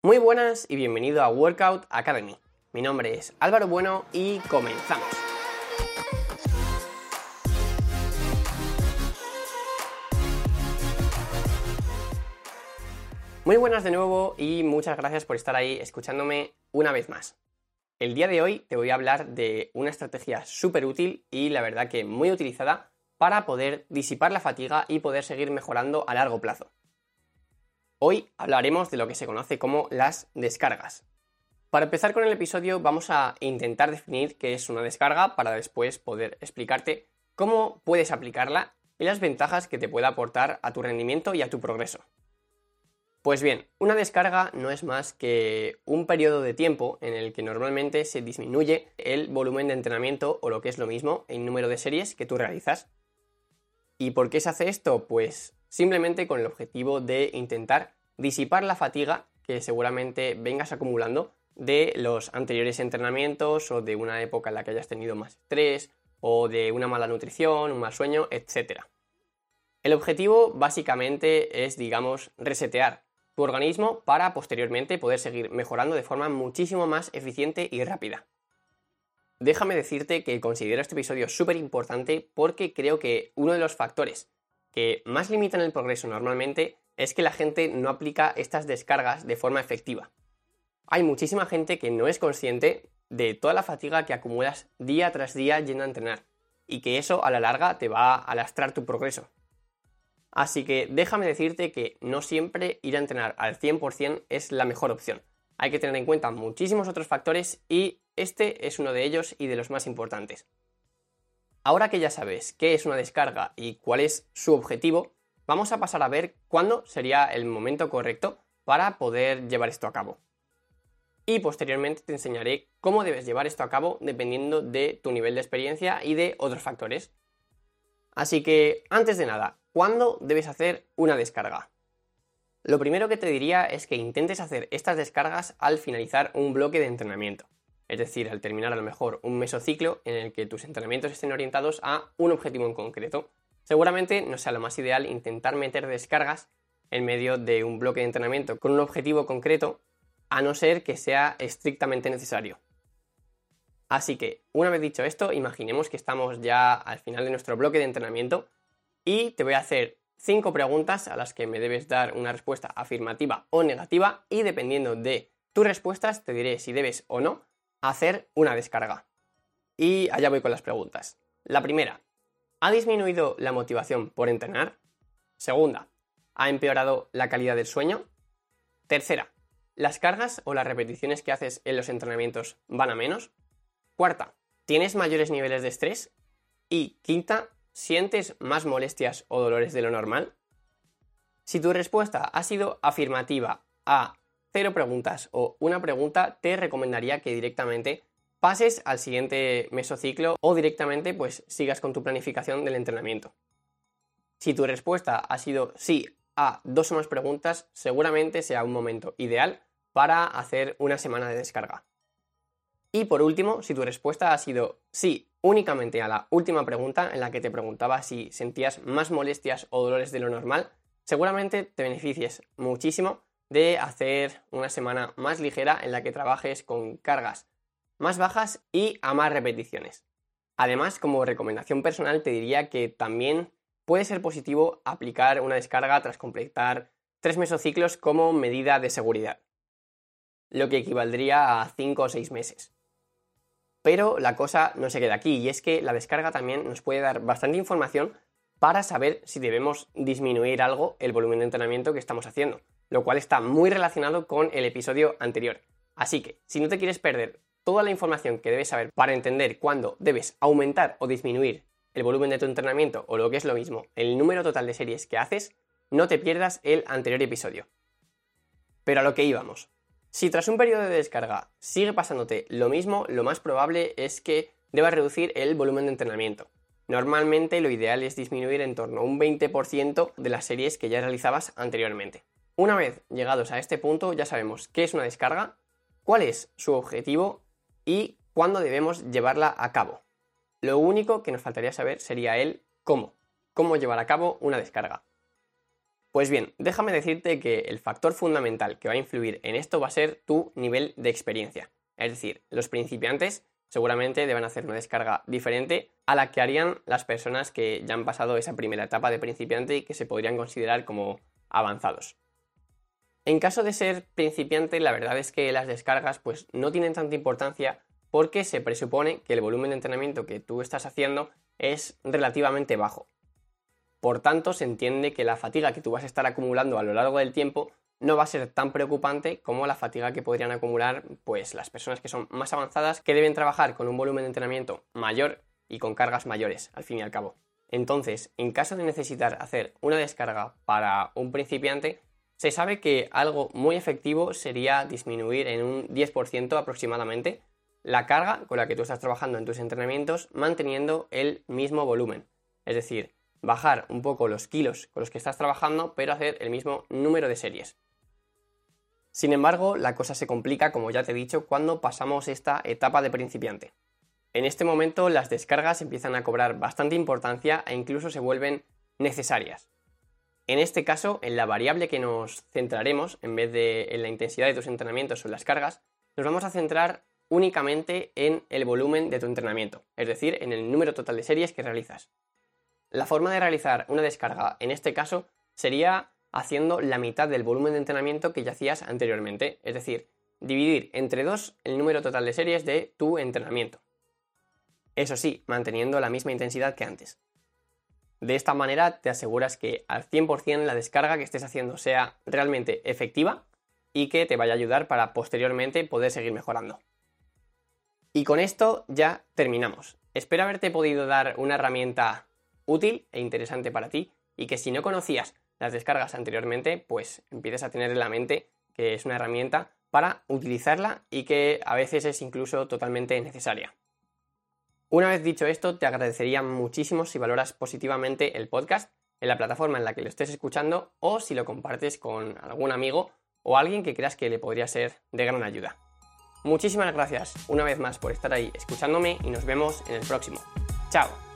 Muy buenas y bienvenido a Workout Academy. Mi nombre es Álvaro Bueno y comenzamos. Muy buenas de nuevo y muchas gracias por estar ahí escuchándome una vez más. El día de hoy te voy a hablar de una estrategia súper útil y la verdad que muy utilizada para poder disipar la fatiga y poder seguir mejorando a largo plazo. Hoy hablaremos de lo que se conoce como las descargas. Para empezar con el episodio vamos a intentar definir qué es una descarga para después poder explicarte cómo puedes aplicarla y las ventajas que te puede aportar a tu rendimiento y a tu progreso. Pues bien, una descarga no es más que un periodo de tiempo en el que normalmente se disminuye el volumen de entrenamiento o lo que es lo mismo, el número de series que tú realizas. ¿Y por qué se hace esto? Pues simplemente con el objetivo de intentar disipar la fatiga que seguramente vengas acumulando de los anteriores entrenamientos o de una época en la que hayas tenido más estrés o de una mala nutrición, un mal sueño, etc. El objetivo básicamente es, digamos, resetear tu organismo para posteriormente poder seguir mejorando de forma muchísimo más eficiente y rápida. Déjame decirte que considero este episodio súper importante porque creo que uno de los factores que más limitan el progreso normalmente es que la gente no aplica estas descargas de forma efectiva. Hay muchísima gente que no es consciente de toda la fatiga que acumulas día tras día yendo a entrenar y que eso a la larga te va a lastrar tu progreso. Así que déjame decirte que no siempre ir a entrenar al 100% es la mejor opción. Hay que tener en cuenta muchísimos otros factores y este es uno de ellos y de los más importantes. Ahora que ya sabes qué es una descarga y cuál es su objetivo, vamos a pasar a ver cuándo sería el momento correcto para poder llevar esto a cabo. Y posteriormente te enseñaré cómo debes llevar esto a cabo dependiendo de tu nivel de experiencia y de otros factores. Así que, antes de nada, ¿cuándo debes hacer una descarga? Lo primero que te diría es que intentes hacer estas descargas al finalizar un bloque de entrenamiento es decir, al terminar a lo mejor un mesociclo en el que tus entrenamientos estén orientados a un objetivo en concreto. Seguramente no sea lo más ideal intentar meter descargas en medio de un bloque de entrenamiento con un objetivo concreto, a no ser que sea estrictamente necesario. Así que, una vez dicho esto, imaginemos que estamos ya al final de nuestro bloque de entrenamiento y te voy a hacer cinco preguntas a las que me debes dar una respuesta afirmativa o negativa y dependiendo de tus respuestas te diré si debes o no hacer una descarga. Y allá voy con las preguntas. La primera, ¿ha disminuido la motivación por entrenar? Segunda, ¿ha empeorado la calidad del sueño? Tercera, ¿las cargas o las repeticiones que haces en los entrenamientos van a menos? Cuarta, ¿tienes mayores niveles de estrés? Y quinta, ¿sientes más molestias o dolores de lo normal? Si tu respuesta ha sido afirmativa a cero preguntas o una pregunta, te recomendaría que directamente pases al siguiente mesociclo o directamente pues sigas con tu planificación del entrenamiento. Si tu respuesta ha sido sí a dos o más preguntas, seguramente sea un momento ideal para hacer una semana de descarga. Y por último, si tu respuesta ha sido sí únicamente a la última pregunta en la que te preguntaba si sentías más molestias o dolores de lo normal, seguramente te beneficies muchísimo de hacer una semana más ligera en la que trabajes con cargas más bajas y a más repeticiones. Además, como recomendación personal, te diría que también puede ser positivo aplicar una descarga tras completar tres mesociclos como medida de seguridad, lo que equivaldría a 5 o 6 meses. Pero la cosa no se queda aquí y es que la descarga también nos puede dar bastante información para saber si debemos disminuir algo el volumen de entrenamiento que estamos haciendo lo cual está muy relacionado con el episodio anterior. Así que, si no te quieres perder toda la información que debes saber para entender cuándo debes aumentar o disminuir el volumen de tu entrenamiento o lo que es lo mismo, el número total de series que haces, no te pierdas el anterior episodio. Pero a lo que íbamos. Si tras un periodo de descarga sigue pasándote lo mismo, lo más probable es que debas reducir el volumen de entrenamiento. Normalmente lo ideal es disminuir en torno a un 20% de las series que ya realizabas anteriormente. Una vez llegados a este punto ya sabemos qué es una descarga, cuál es su objetivo y cuándo debemos llevarla a cabo. Lo único que nos faltaría saber sería el cómo, cómo llevar a cabo una descarga. Pues bien, déjame decirte que el factor fundamental que va a influir en esto va a ser tu nivel de experiencia. Es decir, los principiantes seguramente deben hacer una descarga diferente a la que harían las personas que ya han pasado esa primera etapa de principiante y que se podrían considerar como avanzados. En caso de ser principiante, la verdad es que las descargas pues no tienen tanta importancia porque se presupone que el volumen de entrenamiento que tú estás haciendo es relativamente bajo. Por tanto, se entiende que la fatiga que tú vas a estar acumulando a lo largo del tiempo no va a ser tan preocupante como la fatiga que podrían acumular pues las personas que son más avanzadas que deben trabajar con un volumen de entrenamiento mayor y con cargas mayores al fin y al cabo. Entonces, en caso de necesitar hacer una descarga para un principiante, se sabe que algo muy efectivo sería disminuir en un 10% aproximadamente la carga con la que tú estás trabajando en tus entrenamientos manteniendo el mismo volumen. Es decir, bajar un poco los kilos con los que estás trabajando pero hacer el mismo número de series. Sin embargo, la cosa se complica, como ya te he dicho, cuando pasamos esta etapa de principiante. En este momento las descargas empiezan a cobrar bastante importancia e incluso se vuelven necesarias. En este caso, en la variable que nos centraremos, en vez de en la intensidad de tus entrenamientos o en las cargas, nos vamos a centrar únicamente en el volumen de tu entrenamiento, es decir, en el número total de series que realizas. La forma de realizar una descarga en este caso sería haciendo la mitad del volumen de entrenamiento que ya hacías anteriormente, es decir, dividir entre dos el número total de series de tu entrenamiento. Eso sí, manteniendo la misma intensidad que antes. De esta manera te aseguras que al 100% la descarga que estés haciendo sea realmente efectiva y que te vaya a ayudar para posteriormente poder seguir mejorando. Y con esto ya terminamos. Espero haberte podido dar una herramienta útil e interesante para ti y que si no conocías las descargas anteriormente, pues empieces a tener en la mente que es una herramienta para utilizarla y que a veces es incluso totalmente necesaria. Una vez dicho esto, te agradecería muchísimo si valoras positivamente el podcast en la plataforma en la que lo estés escuchando o si lo compartes con algún amigo o alguien que creas que le podría ser de gran ayuda. Muchísimas gracias una vez más por estar ahí escuchándome y nos vemos en el próximo. Chao.